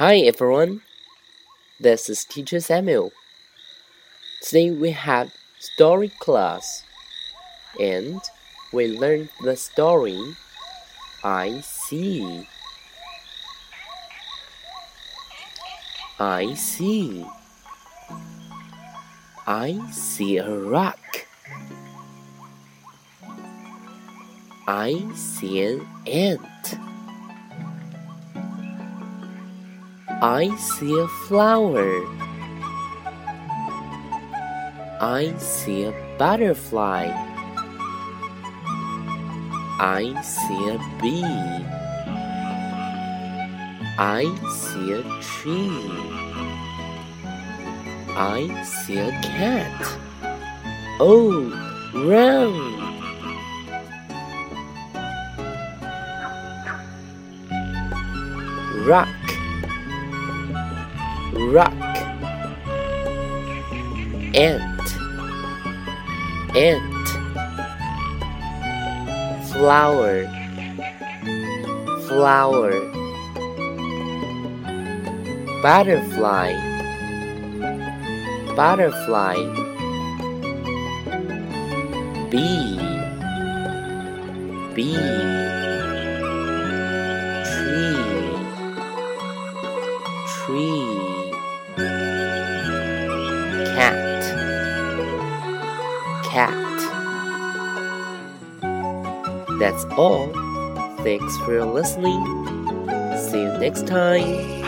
Hi everyone, this is Teacher Samuel. Today we had story class and we learned the story I see. I see. I see a rock. I see an ant. I see a flower. I see a butterfly. I see a bee. I see a tree. I see a cat. Oh, run! Rock rock ant ant flower flower butterfly butterfly bee bee tree tree cat. Cat. That's all. Thanks for listening. See you next time